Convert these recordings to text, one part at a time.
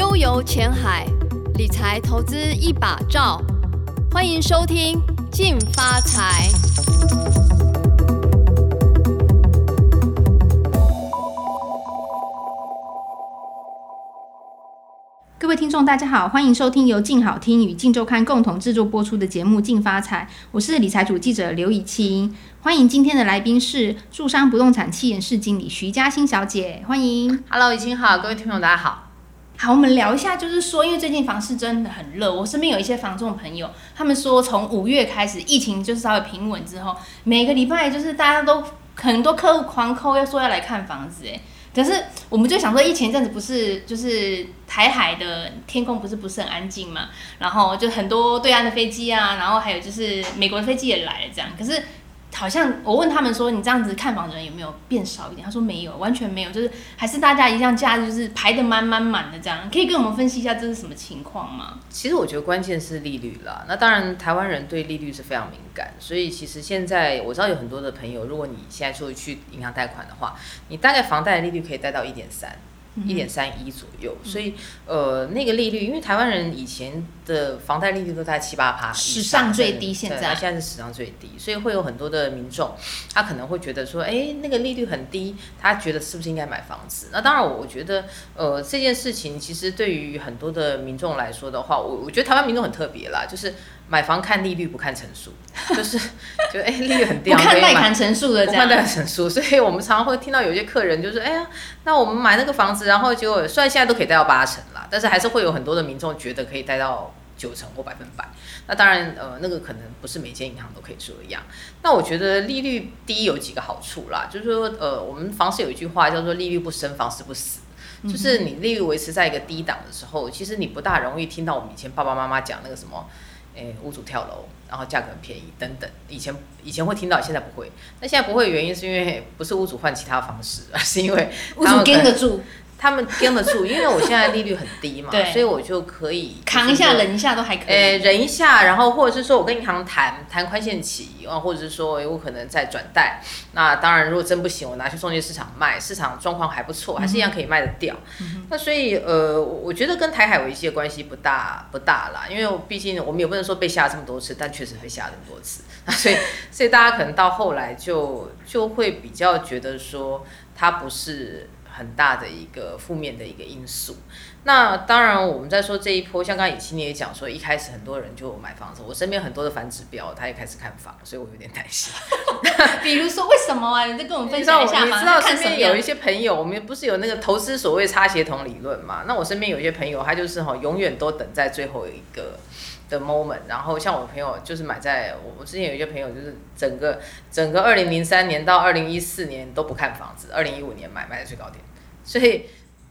悠游前海，理财投资一把照。欢迎收听《进发财》。各位听众，大家好，欢迎收听由静好听与静周刊共同制作播出的节目《静发财》，我是理财组记者刘以清。欢迎今天的来宾是住商不动产企研室经理徐嘉欣小姐，欢迎。Hello，以清好，各位听众大家好。好，我们聊一下，就是说，因为最近房市真的很热，我身边有一些房仲朋友，他们说从五月开始，疫情就是稍微平稳之后，每个礼拜就是大家都很多客户狂扣要说要来看房子，哎。可是，我们就想说，疫情一阵子不是就是台海的天空不是不是很安静嘛？然后就很多对岸的飞机啊，然后还有就是美国的飞机也来了，这样。可是。好像我问他们说，你这样子看房的人有没有变少一点？他说没有，完全没有，就是还是大家一样假日就是排得满满满的这样。可以跟我们分析一下这是什么情况吗？其实我觉得关键是利率啦。那当然台湾人对利率是非常敏感，所以其实现在我知道有很多的朋友，如果你现在说去银行贷款的话，你大概房贷的利率可以贷到一点三。一点三一左右，所以呃，那个利率，因为台湾人以前的房贷利率都在七八趴，史上最低，现在现在是史上最低，所以会有很多的民众，他可能会觉得说，哎，那个利率很低，他觉得是不是应该买房子？那当然，我觉得呃，这件事情其实对于很多的民众来说的话，我我觉得台湾民众很特别啦，就是。买房看利率不看成数，就是就哎、欸、利率很低，不看贷款成数的这样，不看带看成数，所以我们常常会听到有些客人就是哎呀，那我们买那个房子，然后结果虽然现在都可以贷到八成啦，但是还是会有很多的民众觉得可以贷到九成或百分百。那当然呃那个可能不是每间银行都可以这样。那我觉得利率低有几个好处啦，就是说呃我们房市有一句话叫做利率不升，房市不死，就是你利率维持在一个低档的时候，其实你不大容易听到我们以前爸爸妈妈讲那个什么。诶，屋主跳楼，然后价格很便宜等等，以前以前会听到，现在不会。那现在不会的原因是因为不是屋主换其他方式，而 是因为屋主跟得住。他们跟得住，因为我现在利率很低嘛，所以我就可以扛一下、忍一下都还可以。呃，忍一下，然后或者是说我跟银行谈谈宽限期，啊，或者是说我可能再转贷。那当然，如果真不行，我拿去中介市场卖，市场状况还不错，还是一样可以卖得掉。嗯、那所以呃，我觉得跟台海危机的关系不大不大啦，因为毕竟我们也不能说被吓这么多次，但确实被吓这么多次。那所以 所以大家可能到后来就就会比较觉得说它不是。很大的一个负面的一个因素。那当然，我们在说这一波，像刚刚以清你也讲说，一开始很多人就买房子。我身边很多的反指标，他也开始看房，所以我有点担心。比如说，为什么啊？你再跟我们分享一下嘛。你知道身边有一些朋友，我们不是有那个投资所谓差协同理论嘛？那我身边有一些朋友，他就是哈，永远都等在最后一个的 moment，然后像我朋友就是买在我我之前有一些朋友就是整个整个二零零三年到二零一四年都不看房子，二零一五年买买在最高点，所以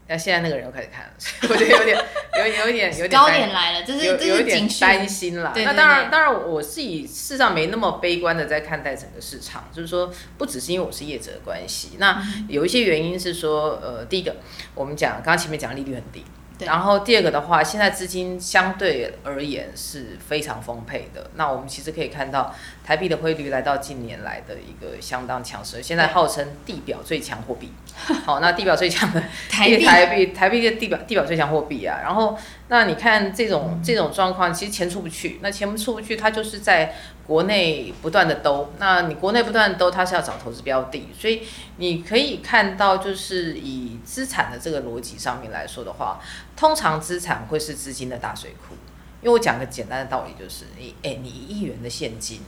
那现在那个人又开始看了，所以我觉得有点有有一点有点高点来了，这是有有点担心了。那当然当然我自己事实上没那么悲观的在看待整个市场，就是说不只是因为我是业者的关系，那有一些原因是说呃第一个我们讲刚刚前面讲利率很低。然后第二个的话，现在资金相对而言是非常丰沛的。那我们其实可以看到，台币的汇率来到近年来的一个相当强势，现在号称地表最强货币。好，那地表最强的台币，台币台币的地表地表最强货币啊。然后，那你看这种这种状况，其实钱出不去，那钱出不去，它就是在。国内不断的兜，那你国内不断的兜，它是要找投资标的，所以你可以看到，就是以资产的这个逻辑上面来说的话，通常资产会是资金的大水库。因为我讲个简单的道理，就是你，哎、你一亿元的现金，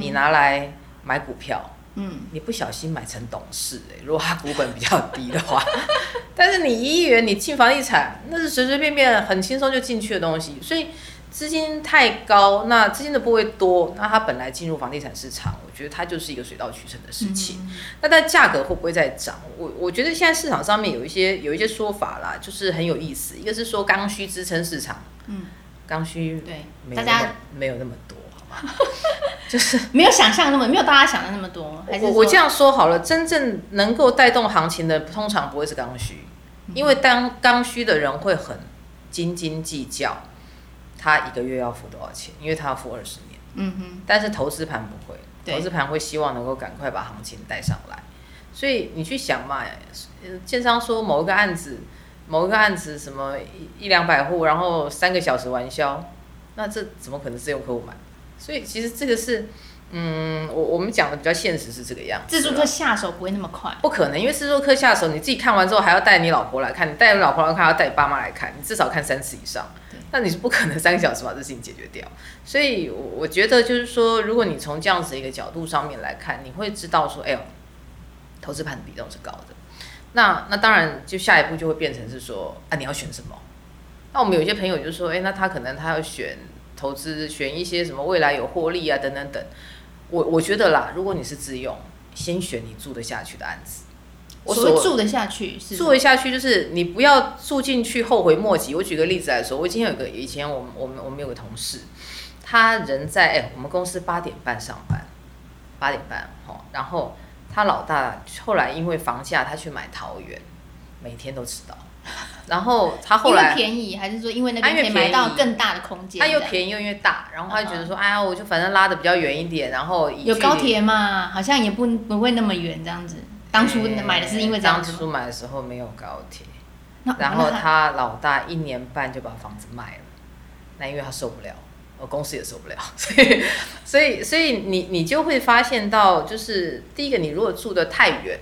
你拿来买股票，嗯，你不小心买成董事，哎，如果它股本比较低的话，但是你一亿元你进房地产，那是随随便便很轻松就进去的东西，所以。资金太高，那资金的部位多，那它本来进入房地产市场，我觉得它就是一个水到渠成的事情。嗯、那但价格会不会再涨？我我觉得现在市场上面有一些有一些说法啦，就是很有意思。一个是说刚需支撑市场，嗯，刚需对，大家没有那么多？就是没有想象那么没有大家想的那么多。还是我我这样说好了，真正能够带动行情的，通常不会是刚需，因为当刚需的人会很斤斤计较。他一个月要付多少钱？因为他要付二十年。嗯哼。但是投资盘不会，投资盘会希望能够赶快把行情带上来。所以你去想嘛，建商说某一个案子某一个案子什么一一两百户，然后三个小时完销，那这怎么可能是用客户买？所以其实这个是。嗯，我我们讲的比较现实是这个样子。自助客下手不会那么快，不可能，因为自助客下手，你自己看完之后还要带你老婆来看，你带你老婆来看，还要带你爸妈来看，你至少看三次以上。那你是不可能三个小时把这事情解决掉。所以我觉得就是说，如果你从这样子一个角度上面来看，你会知道说，哎呦，投资盘的比重是高的。那那当然，就下一步就会变成是说，啊，你要选什么？那我们有些朋友就说，哎，那他可能他要选投资，选一些什么未来有获利啊，等等等。我我觉得啦，如果你是自用，先选你住得下去的案子。我所谓住得下去是住得下去，就是你不要住进去后悔莫及。我举个例子来说，我今天有个以前我们我们我们有个同事，他人在哎、欸、我们公司八点半上班，八点半哦，然后他老大后来因为房价，他去买桃园，每天都迟到。然后他后来便宜，还是说因为那边可以买到更大的空间？他又便宜又因为大，然后他就觉得说，哎呀，我就反正拉的比较远一点，然后有高铁嘛，好像也不不会那么远这样子。当初买的是因为这样子。当初买的时候没有高铁，然后他老大一年半就把房子卖了，那因为他受不了，我公司也受不了，所以所以所以你你就会发现到，就是第一个，你如果住的太远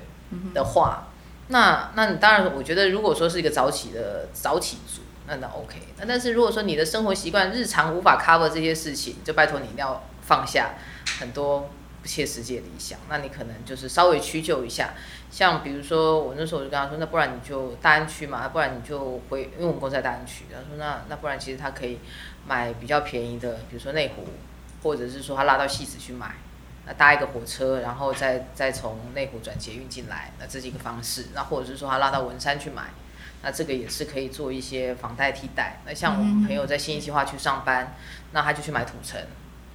的话。那那你当然，我觉得如果说是一个早起的早起族，那那 OK。那但是如果说你的生活习惯日常无法 cover 这些事情，就拜托你一定要放下很多不切实际的理想。那你可能就是稍微屈就一下。像比如说我那时候我就跟他说，那不然你就大安区嘛，不然你就回，因为我们公司在大安区。他说那那不然其实他可以买比较便宜的，比如说内湖，或者是说他拉到戏子去买。那搭一个火车，然后再再从内湖转捷运进来，那这是一个方式。那或者是说他拉到文山去买，那这个也是可以做一些房贷替代。那像我们朋友在新义计划区上班，那他就去买土城，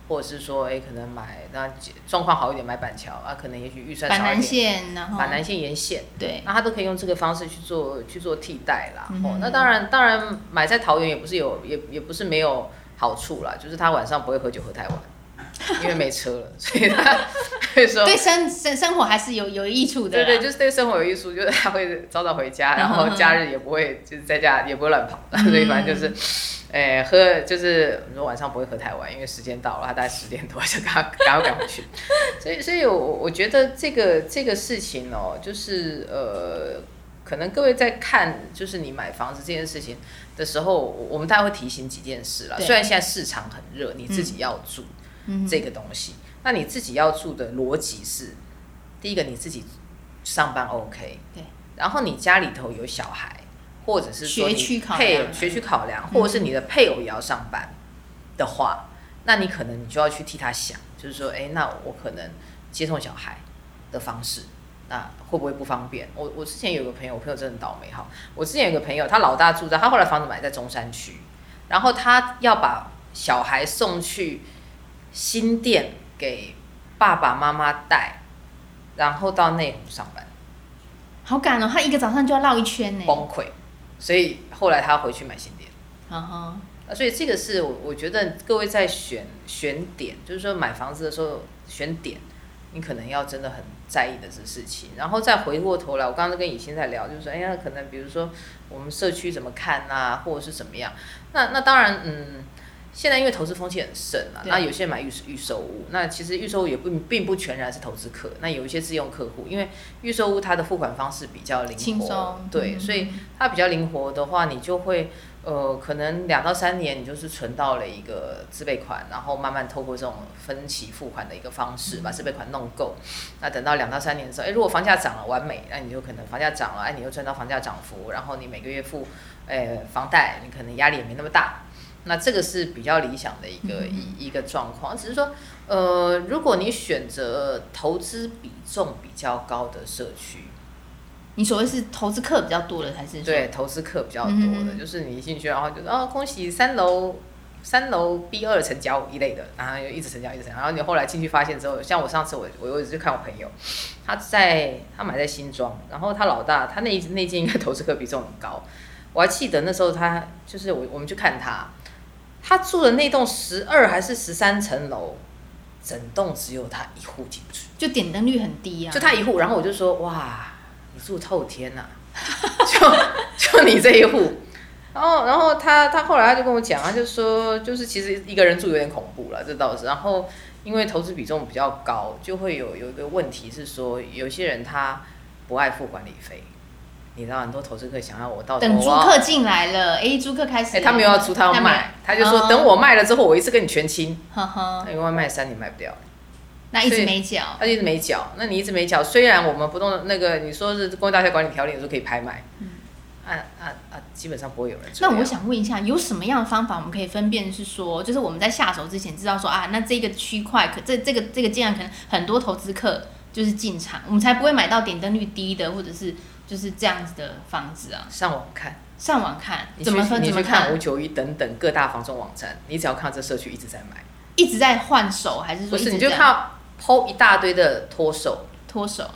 或者是说哎可能买那状况好一点买板桥啊，可能也许预算少一点。板南线，然后板南线沿线，对，那他都可以用这个方式去做去做替代啦。嗯、哦，那当然当然买在桃园也不是有也也不是没有好处啦，就是他晚上不会喝酒喝太晚。因为没车了，所以他会说对生生生活还是有有益处的。对对，就是对生活有益处，就是他会早早回家，然后假日也不会就是在家也不会乱跑，所以反正就是，哎，喝就是你说晚上不会喝太晚，因为时间到了，他大概十点多就赶赶赶回去。所以所以我我觉得这个这个事情哦，就是呃，可能各位在看就是你买房子这件事情的时候，我们大家会提醒几件事啦。虽然现在市场很热，你自己要住。这个东西，那你自己要住的逻辑是，第一个你自己上班 OK，对，然后你家里头有小孩，或者是说你配学区考量，学区考量，或者是你的配偶也要上班的话，嗯，那你可能你就要去替他想，就是说，哎，那我可能接送小孩的方式，那会不会不方便？我我之前有个朋友，我朋友真的很倒霉哈，我之前有个朋友，他老大住在，他后来房子买在中山区，然后他要把小孩送去。新店给爸爸妈妈带，然后到内湖上班，好赶哦！他一个早上就要绕一圈呢，崩溃。所以后来他回去买新店。嗯哼。所以这个是我我觉得各位在选选点，就是说买房子的时候选点，你可能要真的很在意的这事情。然后再回过头来，我刚刚跟以欣在聊，就是说，哎呀，可能比如说我们社区怎么看啊，或者是怎么样？那那当然，嗯。现在因为投资风气很盛啊，那有些人买预预售屋，那其实预售屋也不并不全然是投资客，那有一些自用客户，因为预售屋它的付款方式比较灵活，对，嗯、所以它比较灵活的话，你就会呃可能两到三年你就是存到了一个自备款，然后慢慢透过这种分期付款的一个方式把自备款弄够，那等到两到三年的时候，哎，如果房价涨了完美，那你就可能房价涨了，哎，你又赚到房价涨幅，然后你每个月付哎房贷，你可能压力也没那么大。那这个是比较理想的一个一、嗯、一个状况，只是说，呃，如果你选择投资比重比较高的社区，你所谓是投资客比较多的，还是对投资客比较多的，嗯、就是你一进去然后就说哦，恭喜三楼三楼 B 二成交一类的，然后就一直成交一直成交，然后你后来进去发现之后，像我上次我我我就看我朋友，他在他买在新庄，然后他老大他那那间应该投资客比重很高，我还记得那时候他就是我我们去看他。他住的那栋十二还是十三层楼，整栋只有他一户进不去，就点灯率很低啊。就他一户，然后我就说哇，你住透天呐、啊，就 就你这一户。然后，然后他他后来他就跟我讲，他就说，就是其实一个人住有点恐怖了，这倒是。然后因为投资比重比较高，就会有有一个问题是说，有些人他不爱付管理费。你知道很多投资客想要我到等租客进来了，，A，租客开始，哎，他没有要租，他要卖，他就说等我卖了之后，我一次跟你全清。呵呵，因为卖三年卖不掉，那一直没缴，他一直没缴，那你一直没缴，虽然我们不动那个你说是公寓大厦管理条例，说可以拍卖。嗯啊啊啊！基本上不会有人。那我想问一下，有什么样的方法我们可以分辨是说，就是我们在下手之前知道说啊，那这个区块可这这个这个既然可能很多投资客就是进场，我们才不会买到点灯率低的，或者是就是这样子的房子啊。上网看，上网看，怎么分？怎么看五九一等等各大房仲网站，你只要看这社区一直在买，一直在换手，还是说？不是，你就看 PO 一大堆的脱手，脱手。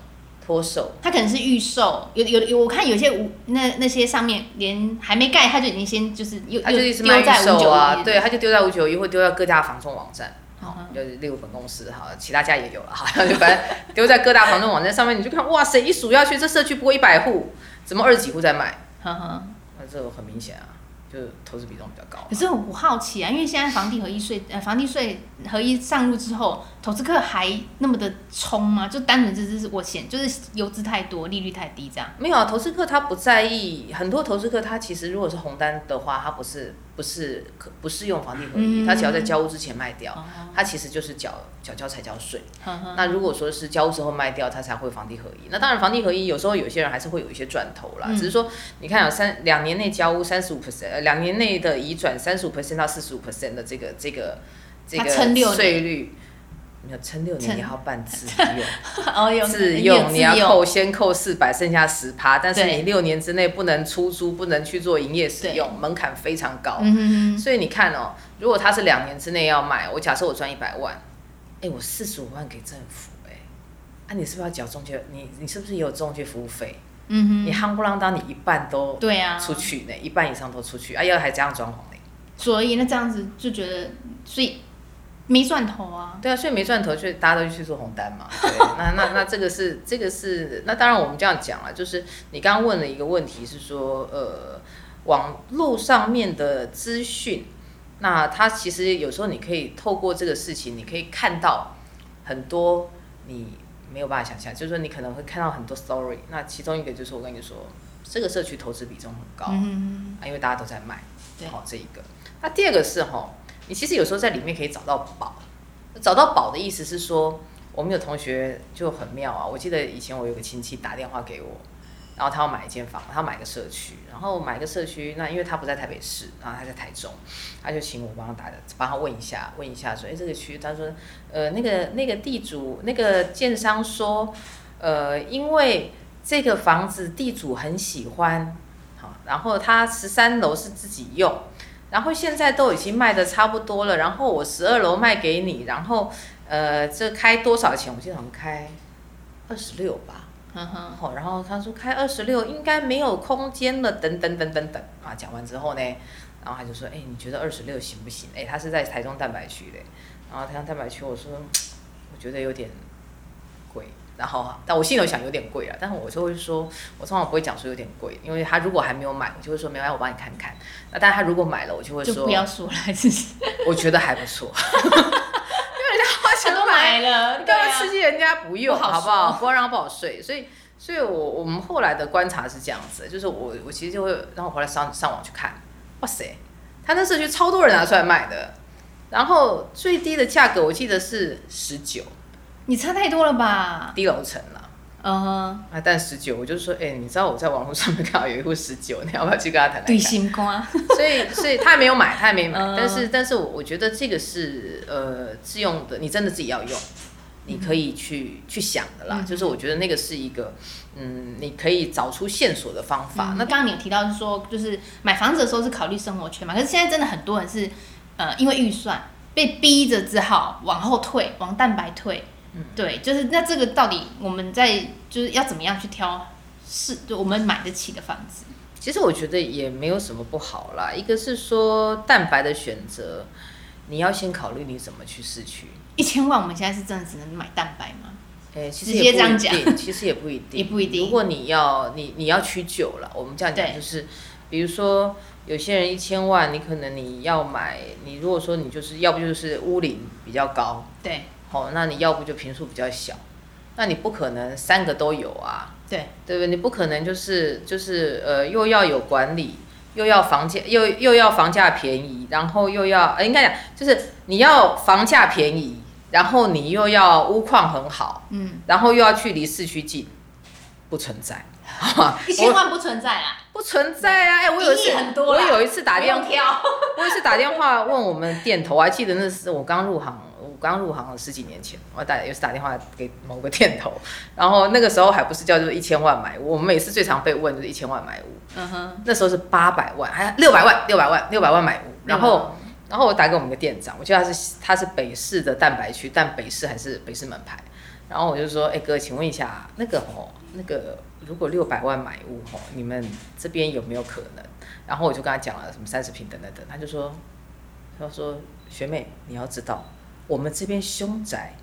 脱手，他可能是预售，有有有，我看有些五那那些上面连还没盖，他就已经先就是又他就一直卖预售啊，对，他就丢在五九一，或丢到各大房仲网站，好，就是例如本公司哈，其他家也有了哈，就反正丢在各大房东网站上面，你就看哇塞，一数下去，这社区不过一百户，怎么二十几户在卖？哈哈，那这很明显啊。就是投资比重比较高，可是我好奇啊，因为现在房地合一税呃房地税合一上路之后，投资客还那么的冲吗？就单纯只是我嫌就是优质太多，利率太低这样？没有啊，投资客他不在意，很多投资客他其实如果是红单的话，他不是。不是可不适用房地合一，他只要在交屋之前卖掉，他其实就是缴缴交才交税。那如果说是交屋之后卖掉，他才会房地合一。那当然房地合一有时候有些人还是会有一些赚头啦，只是说你看啊三两年内交屋三十五 percent，两年内的移转三十五 percent 到四十五 percent 的这个这个这个税率。你要撑六年，你要办自用，自用你要扣先扣四百，剩下十趴，但是你六年之内不能出租，不能去做营业使用，门槛非常高。所以你看哦，如果他是两年之内要卖，我假设我赚一百万，哎，我四十五万给政府，哎，啊，你是不是要缴中介？你你是不是也有中介服务费？嗯哼，你夯不啷当，你一半都对啊，出去呢，一半以上都出去，哎，要还这样装潢呢？所以那这样子就觉得，所以。没赚头啊！对啊，所以没赚头，所以大家都去做红单嘛。对，那那那这个是这个是那当然我们这样讲了，就是你刚刚问了一个问题是说，呃，网络上面的资讯，那它其实有时候你可以透过这个事情，你可以看到很多你没有办法想象，就是说你可能会看到很多 story。那其中一个就是我跟你说，这个社区投资比重很高，嗯啊，因为大家都在卖，对，好这一个。那第二个是哈。你其实有时候在里面可以找到宝，找到宝的意思是说，我们有同学就很妙啊。我记得以前我有个亲戚打电话给我，然后他要买一间房，他要买个社区，然后买个社区，那因为他不在台北市，然后他在台中，他就请我帮他打的，帮他问一下，问一下说，哎，这个区，他说，呃，那个那个地主那个建商说，呃，因为这个房子地主很喜欢，好，然后他十三楼是自己用。然后现在都已经卖的差不多了，然后我十二楼卖给你，然后，呃，这开多少钱？我记得好像开二十六吧。嗯哼。好，然后他说开二十六应该没有空间了，等等等等等啊。讲完之后呢，然后他就说，哎，你觉得二十六行不行？哎，他是在台中蛋白区的，然后台中蛋白区，我说，我觉得有点贵。然后，但我心里想有点贵啊，但是我就会说，我通常不会讲说有点贵，因为他如果还没有买，我就会说没关系，我帮你看看。那但是他如果买了，我就会说就不要说了，其实我觉得还不错，因为人家花钱都买了，你干嘛刺激人家不用，好不好？不要让他不好睡。所以，所以我我们后来的观察是这样子，就是我我其实就会让我回来上上网去看，哇塞，他那社区超多人拿出来卖的，然后最低的价格我记得是十九。你差太多了吧？低楼层了，嗯哼，啊，但十九，我就说，哎、欸，你知道我在网络上面看到有一户十九，你要不要去跟他谈谈？对心瓜，所以，所以他还没有买，他也没买，嗯、但是，但是我我觉得这个是呃自用的，你真的自己要用，你可以去、嗯、去想的啦。就是我觉得那个是一个，嗯，你可以找出线索的方法。嗯、那刚刚你有提到是说，就是买房子的时候是考虑生活圈嘛？可是现在真的很多人是，呃，因为预算被逼着只好往后退，往蛋白退。嗯、对，就是那这个到底我们在就是要怎么样去挑是就我们买得起的房子？其实我觉得也没有什么不好啦。一个是说蛋白的选择，你要先考虑你怎么去市区。一千万，我们现在是真的只能买蛋白吗？哎，其实也不一定，其实也不一 定，也不一定。如果你要你你要屈就了，我们这样讲就是，比如说有些人一千万，你可能你要买，你如果说你就是要不就是屋龄比较高，对，好，那你要不就平数比较小，那你不可能三个都有啊，对，对不对？你不可能就是就是呃又要有管理，又要房价又又要房价便宜，然后又要呃应该讲就是你要房价便宜。然后你又要屋况很好，嗯，然后又要距离市区近，不存在，一千万不存在啊，不存在啊！哎，我有一次，我有一次打电话，我有一次打电话问我们店头，我还记得那是我刚入行，我刚入行十几年前，我打有一次打电话给某个店头，然后那个时候还不是叫做一千万买屋，我们每次最常被问就是一千万买屋，嗯哼，那时候是八百万，还六百万，六百万，六百万买屋，然后。然后我打给我们的店长，我记得他是他是北市的蛋白区，但北市还是北市门牌。然后我就说，哎哥，请问一下，那个哦，那个如果六百万买屋哦，你们这边有没有可能？然后我就跟他讲了什么三十平等等等，他就说，他说学妹你要知道，我们这边凶宅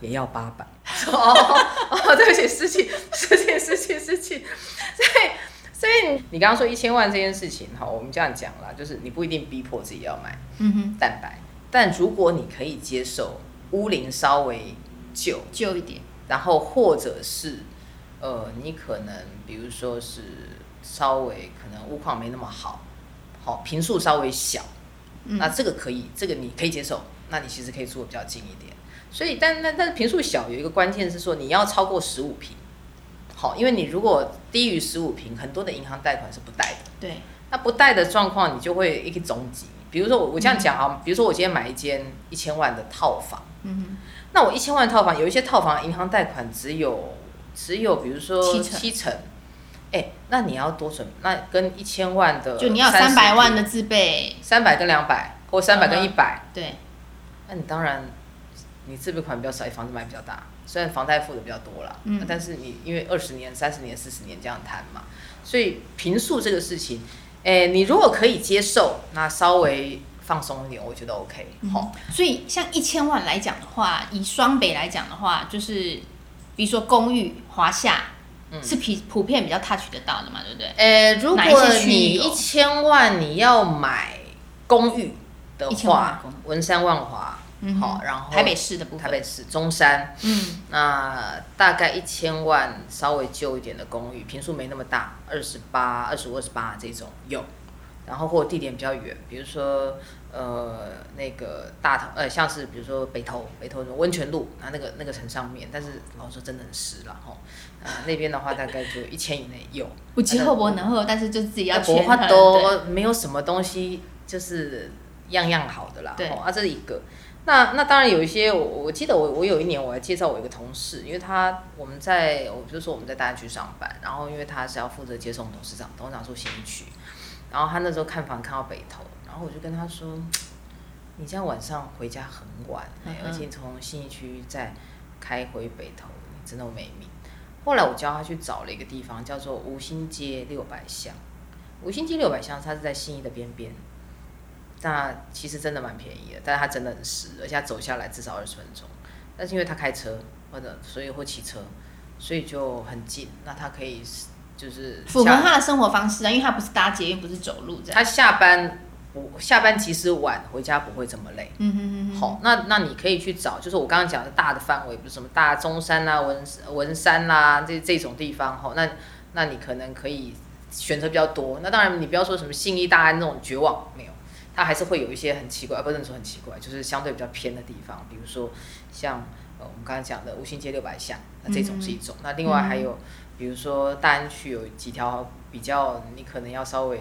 也要八百。哦哦，对不起，失气 失气失气失气，所以。所以你刚刚说一千万这件事情哈，我们这样讲啦，就是你不一定逼迫自己要买蛋白，但如果你可以接受屋龄稍微旧旧一点，然后或者是呃，你可能比如说是稍微可能屋况没那么好，好平数稍微小，嗯、那这个可以，这个你可以接受，那你其实可以住的比较近一点。所以但但但是坪数小有一个关键是说你要超过十五平。好，因为你如果低于十五平，很多的银行贷款是不贷的。对，那不贷的状况，你就会一个总结。比如说我我这样讲啊，嗯、比如说我今天买一间一千万的套房，嗯，那我一千万套房有一些套房银行贷款只有只有比如说七成，七成，哎，那你要多准，那跟一千万的就你要三百万的自备，三百跟两百或三百跟一百，对，那你当然你自备款比较少，房子买比较大。虽然房贷付的比较多了，嗯，但是你因为二十年、三十年、四十年这样谈嘛，所以平数这个事情，哎，你如果可以接受，那稍微放松一点，我觉得 OK。好，所以像一千万来讲的话，以双北来讲的话，就是比如说公寓、华夏，嗯，是普普遍比较 touch 得到的嘛，对不对？呃，如果你一千万你要买公寓的话，文山万华。好，然后台北市的部分，台北市中山，嗯，那大概一千万，稍微旧一点的公寓，平数没那么大，二十八、二十五、二十八这种有，然后或者地点比较远，比如说呃那个大头，呃像是比如说北投，北投的温泉路啊那个那个城上面，但是老实说真的很湿了哈，呃那边的话 大概就一千以内有，不急后不能喝，但是就自己要钱花多，没有什么东西就是样样好的啦，对，啊这是一个。那那当然有一些，我我记得我我有一年我还介绍我一个同事，因为他我们在我就说我们在大安区上班，然后因为他是要负责接送董事长，董事长住新义区，然后他那时候看房看到北投，然后我就跟他说，你这样晚上回家很晚，嗯嗯而且从新义区再开回北投，你真的没命。后来我教他去找了一个地方，叫做吴兴街六百巷，吴兴街六百巷，它是在新义的边边。那其实真的蛮便宜的，但是它真的很湿，而且它走下来至少二十分钟。但是因为他开车或者所以会骑车，所以就很近。那他可以就是符合他的生活方式啊，因为他不是搭捷运，不是走路这样。他下班不下班其实晚，回家不会这么累。嗯哼嗯嗯。好，那那你可以去找，就是我刚刚讲的大的范围，比如什么大中山啦、文文山啦这这种地方。哈，那那你可能可以选择比较多。那当然你不要说什么信义大安那种绝望没有。它还是会有一些很奇怪，不能说很奇怪，就是相对比较偏的地方，比如说像呃我们刚才讲的五星街六百巷，那这种是一种。嗯、那另外还有，比如说大安区有几条比较你可能要稍微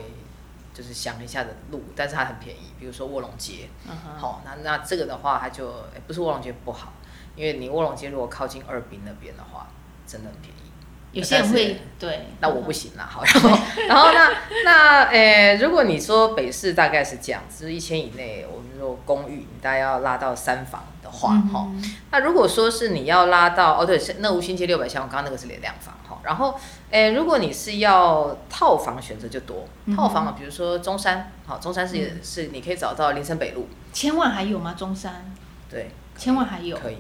就是想一下的路，但是它很便宜，比如说卧龙街。好，那那这个的话，它就不是卧龙街不好，因为你卧龙街如果靠近二殡那边的话，真的很便宜。有些人会对，那我不行了。好，然后然后那那诶，如果你说北市大概是这样，就是一千以内，我们说公寓，你大概要拉到三房的话，哈、嗯，那如果说是你要拉到哦，对，那吴兴街六百箱，我刚刚那个是两房，哈，然后诶，如果你是要套房，选择就多，套房啊，比如说中山，好，中山是、嗯、是你可以找到林森北路，千万还有吗？中山，对，千万还有，可以。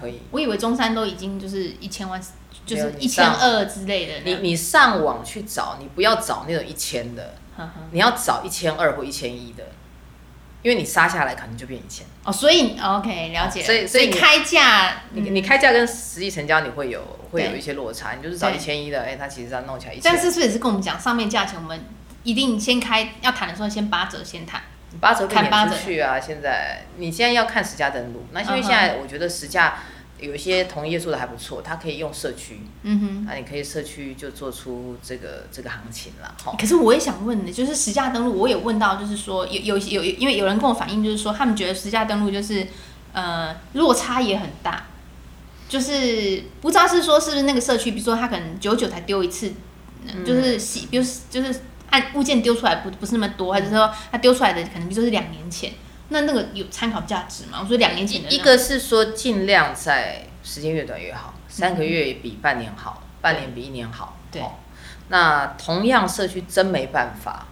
可以。我以为中山都已经就是一千万，就是一千二之类的。你你上网去找，你不要找那种一千的，你要找一千二或一千一的。因为你杀下来可能就变一千哦，所以 OK 了解，所以所以开价，你你开价跟实际成交你会有会有一些落差，你就是找一千一的，哎，他其实要弄起来一千。但是是也是跟我们讲上面价钱，我们一定先开要谈的时候先八折先谈，八折可以免出去啊。现在你现在要看实价登录，那因为现在我觉得实价。有一些同业做的还不错，他可以用社区，嗯哼，那你可以社区就做出这个这个行情了，哈。可是我也想问的，就是实价登录，我也问到，就是说有有有，因为有人跟我反映，就是说他们觉得实价登录就是呃落差也很大，就是不知道是说是不是那个社区，比如说他可能久久才丢一次，就是洗，比如就是按物件丢出来不不是那么多，还是说他丢出来的可能就是两年前。那那个有参考价值吗？我说两年前的。一个是说尽量在时间越短越好，三个月比半年好，嗯、半年比一年好。对。哦、那同样社区真没办法，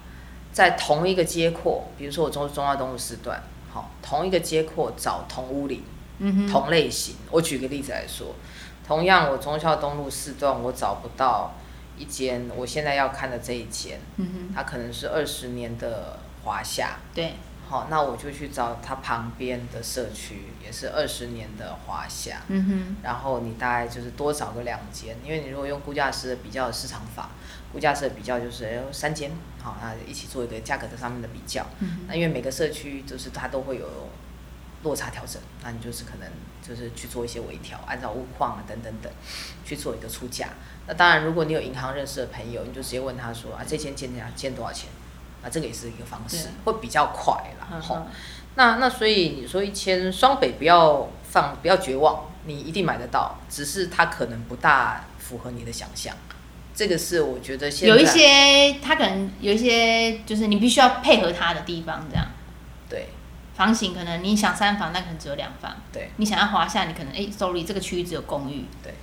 在同一个街廓，比如说我中中孝东路四段，好、哦，同一个街廓找同屋里，嗯哼，同类型。我举个例子来说，同样我中孝东路四段，我找不到一间我现在要看的这一间，嗯哼，它可能是二十年的华夏，对。好，那我就去找它旁边的社区，也是二十年的华夏。嗯哼。然后你大概就是多找个两间，因为你如果用估价师的比较的市场法，估价师的比较就是哎三间，好，那一起做一个价格的上面的比较。嗯。那因为每个社区就是它都会有落差调整，那你就是可能就是去做一些微调，按照物况啊等等等去做一个出价。那当然，如果你有银行认识的朋友，你就直接问他说啊，这间建价建多少钱？啊，这个也是一个方式，会比较快啦。好，那那所以你说一千双北不要放，不要绝望，你一定买得到，只是它可能不大符合你的想象。这个是我觉得现在有一些，它可能有一些，就是你必须要配合它的地方，这样。对。房型可能你想三房，那可能只有两房。对。你想要华夏，你可能哎，sorry，这个区域只有公寓。对。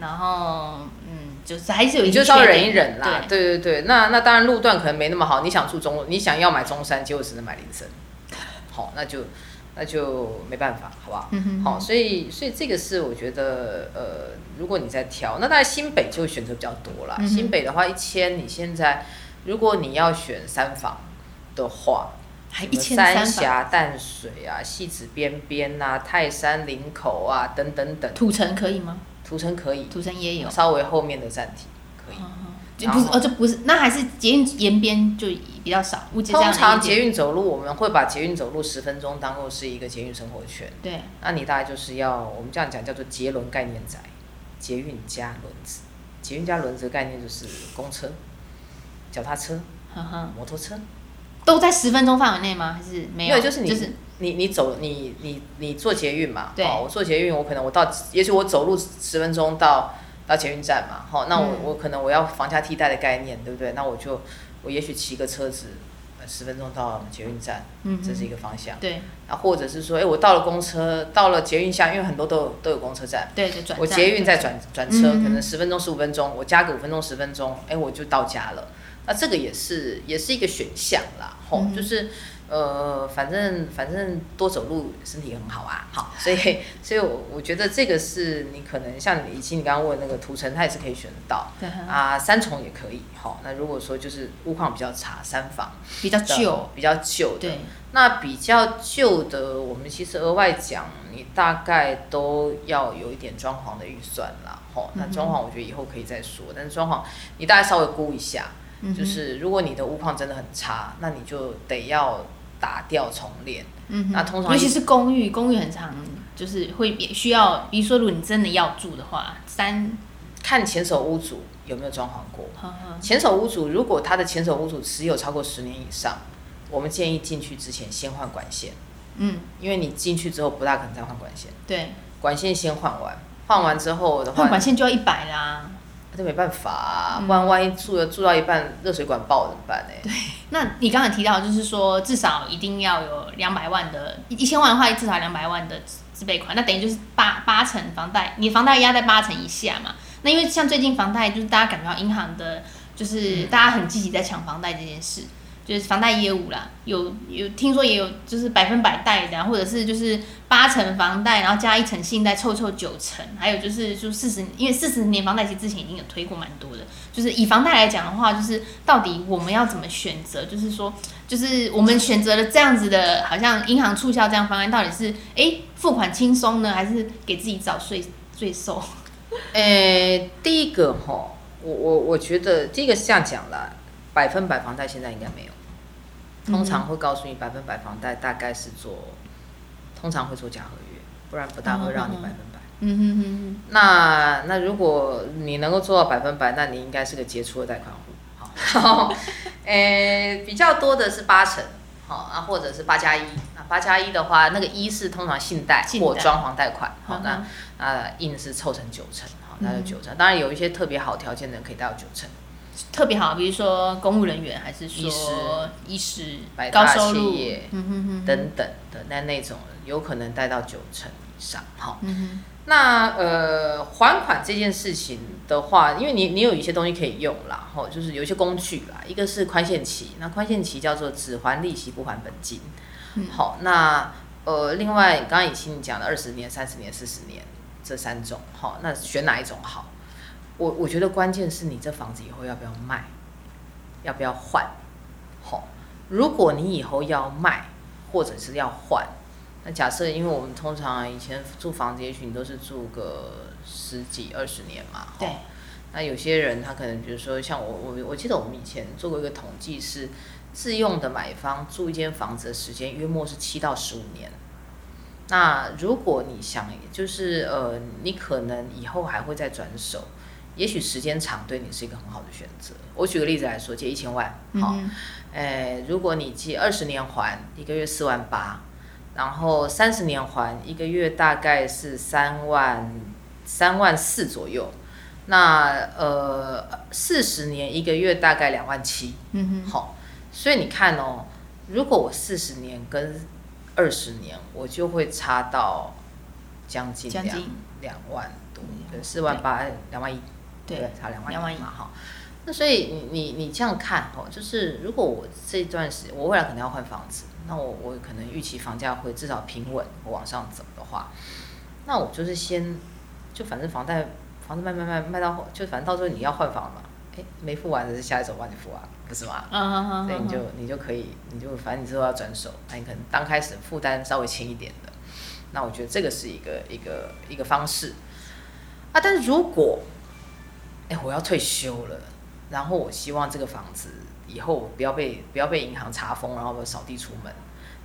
然后，嗯，就是还是有一，你就稍微忍一忍啦。对对对，那那当然路段可能没那么好。你想住中，你想要买中山，结果只能买林森。好，那就那就没办法，好不好？嗯哼，好，所以所以这个是我觉得，呃，如果你在挑，那当然新北就会选择比较多啦。嗯、新北的话，一千，你现在如果你要选三房的话，还一千三峡、淡水啊、戏子边边啊、泰山、林口啊等等等，土城可以吗？土城可以，土城也有，稍微后面的站体可以，就不是哦，这不是，那还是捷运沿边就比较少。通常捷运走路，我们会把捷运走路十分钟当做是一个捷运生活圈。对，那你大概就是要我们这样讲叫做捷轮概念宅，捷运加轮子，捷运加轮子的概念就是公车、脚踏车、摩托车，都在十分钟范围内吗？还是没有？就是你就是。你你走你你你坐捷运嘛？对，我坐捷运，我可能我到，也许我走路十分钟到到捷运站嘛，好，那我、嗯、我可能我要房价替代的概念，对不对？那我就我也许骑个车子，十分钟到捷运站，嗯，这是一个方向。对，啊，或者是说，哎，我到了公车，到了捷运下，因为很多都有都有公车站，对，就转。我捷运再转转车，可能十分钟十五分钟，我加个五分钟十分钟，哎，我就到家了。那这个也是也是一个选项啦，吼，嗯、就是。呃，反正反正多走路身体很好啊，好，所以 所以我我觉得这个是你可能像你以前你刚刚问那个涂层，它也是可以选得到，对啊，三重也可以，好，那如果说就是物况比较差，三房比较旧，比较旧的，对，那比较旧的，我们其实额外讲，你大概都要有一点装潢的预算啦，好，那装潢我觉得以后可以再说，但是装潢你大概稍微估一下，就是如果你的物况真的很差，那你就得要。打掉重练，嗯，那通常尤其是公寓，公寓很长，就是会需要，比如说如果你真的要住的话，三看前手屋主有没有装潢过。呵呵前手屋主如果他的前手屋主持有超过十年以上，我们建议进去之前先换管线。嗯，因为你进去之后不大可能再换管线。对，管线先换完，换完之后的话，换管线就要一百啦。这没办法啊，不然万一住了住到一半热水管爆了怎么办呢？对，那你刚才提到就是说至少一定要有两百万的，一千万的话至少两百万的自备款，那等于就是八八成房贷，你房贷压在八成以下嘛。那因为像最近房贷就是大家感觉到银行的，就是大家很积极在抢房贷这件事，就是房贷业务啦，有有听说也有就是百分百贷的，或者是就是八成房贷，然后加一层信贷，凑凑九成，还有就是就四十，因为四十年房贷其实之前已经有推过蛮多的。就是以房贷来讲的话，就是到底我们要怎么选择？就是说，就是我们选择了这样子的，好像银行促销这样方案，到底是哎付款轻松呢，还是给自己找税税收？诶，第一个哈，我我我觉得第一个是这样讲啦，百分百房贷现在应该没有。通常会告诉你百分百房贷大概是做，通常会做假合约，不然不大会让你百分百。嗯哼哼哼。那那如果你能够做到百分百，那你应该是个杰出的贷款户。好，诶，比较多的是八成，好啊，或者是八加一。那八加一的话，那个一是通常信贷或装潢贷款，好，那啊，硬是凑成九成，好，那就九成。当然有一些特别好条件的人可以贷到九成。特别好，比如说公务人员，还是说医师、高收入企业等等的那那种，有可能贷到九成以上。好，那呃还款这件事情的话，因为你你有一些东西可以用啦，吼，就是有一些工具啦，一个是宽限期，那宽限期叫做只还利息不还本金。好，那呃另外刚刚以前你讲的二十年、三十年、四十年这三种，好，那选哪一种好？我我觉得关键是你这房子以后要不要卖，要不要换？好，如果你以后要卖或者是要换，那假设因为我们通常以前住房子，也许你都是住个十几二十年嘛。对。那有些人他可能比如说像我我我记得我们以前做过一个统计，是自用的买方住一间房子的时间约莫是七到十五年。那如果你想就是呃你可能以后还会再转手。也许时间长对你是一个很好的选择。我举个例子来说，借一千万，好，诶，如果你借二十年还，一个月四万八，然后三十年还，一个月大概是三万三万四左右，那呃四十年一个月大概两万七，嗯哼，好，所以你看哦，如果我四十年跟二十年，我就会差到将近两两万多，四万八两万一。对，差两万一嘛，哈。那所以你你你这样看哦，就是如果我这段时间我未来可能要换房子，那我我可能预期房价会至少平稳往上走的话，那我就是先就反正房贷房子卖卖卖卖到就反正到时候你要换房嘛，哎，没付完的是下一手帮你付啊，不是吗？嗯嗯嗯。所以你就你就可以你就反正你之后要转手，那你可能刚开始负担稍微轻一点的，那我觉得这个是一个一个一个方式啊，但是如果哎，我要退休了，然后我希望这个房子以后不要被不要被银行查封，然后我扫地出门，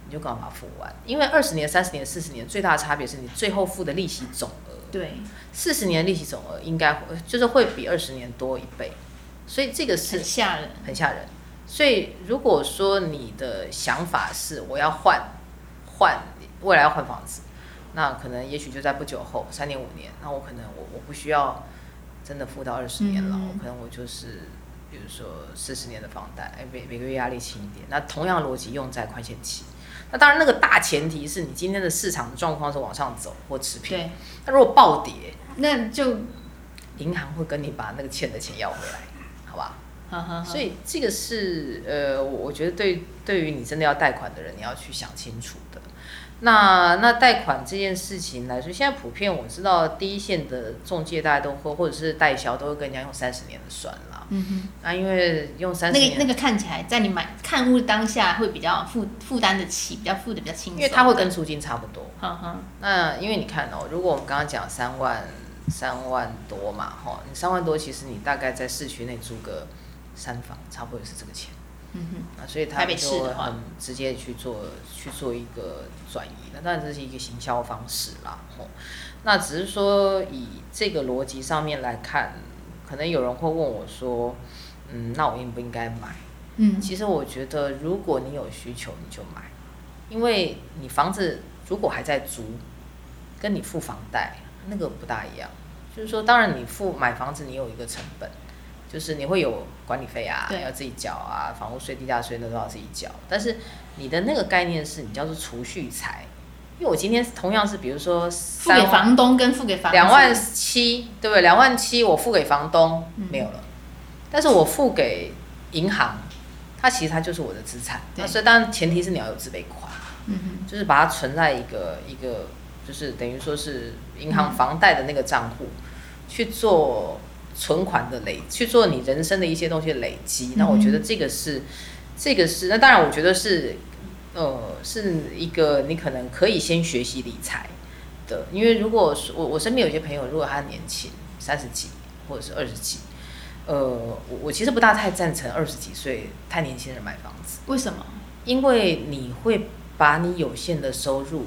你就赶快把它付完。因为二十年、三十年、四十年最大的差别是你最后付的利息总额。对，四十年的利息总额应该就是会比二十年多一倍，所以这个是很吓人，很吓人。所以如果说你的想法是我要换换未来要换房子，那可能也许就在不久后三年五年，那我可能我我不需要。真的付到二十年了，嗯、可能我就是，比如说四十年的房贷，哎，每每个月压力轻一点。那同样逻辑用在宽限期，那当然那个大前提是你今天的市场状况是往上走或持平。对。那如果暴跌，那就银行会跟你把那个欠的钱要回来，好吧？好好好。所以这个是呃，我觉得对对于你真的要贷款的人，你要去想清楚的。那那贷款这件事情来说，现在普遍我知道第一线的中介大家都会，或者是代销都会跟人家用三十年的算了。嗯哼。那因为用三十年，那个那个看起来在你买看屋当下会比较负负担得起，比较负的比较轻松。因为它会跟租金差不多。嗯哼。那因为你看哦，如果我们刚刚讲三万三万多嘛，哈，你三万多其实你大概在市区内租个三房，差不多也是这个钱。嗯哼，啊，所以他们就会很直接去做去做一个转移，那当然这是一个行销方式啦，吼。那只是说以这个逻辑上面来看，可能有人会问我说，嗯，那我应不应该买？嗯，其实我觉得如果你有需求，你就买，因为你房子如果还在租，跟你付房贷那个不大一样。就是说，当然你付买房子，你有一个成本。就是你会有管理费啊，要自己缴啊，房屋税、地价税那都要自己缴。但是你的那个概念是你叫做储蓄财，因为我今天同样是比如说付给房东跟付给房两万七，对不对？两万七我付给房东没有了，但是我付给银行，它其实它就是我的资产。那，所以当然前提是你要有自备款，嗯哼，就是把它存在一个一个，就是等于说是银行房贷的那个账户，嗯、去做存款的累，去做你人生的一些东西的累积。那、嗯、我觉得这个是，这个是，那当然我觉得是，呃，是一个你可能可以先学习理财的，因为如果我我身边有些朋友，如果他年轻，三十几或者是二十几。呃，我我其实不大太赞成二十几岁太年轻人买房子。为什么？因为你会把你有限的收入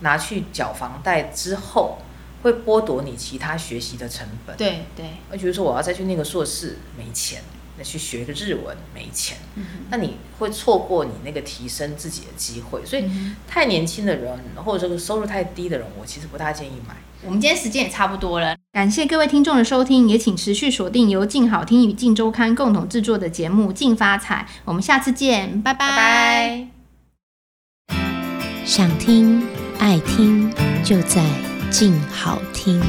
拿去缴房贷之后，会剥夺你其他学习的成本。对对。那比如说我要再去那个硕士，没钱。那去学一个日文没钱，嗯、那你会错过你那个提升自己的机会。所以太年轻的人或者这个收入太低的人，我其实不大建议买。我们今天时间也差不多了，感谢各位听众的收听，也请持续锁定由静好听与静周刊共同制作的节目《静发财》。我们下次见，拜拜。拜拜。想听爱听就在静好听。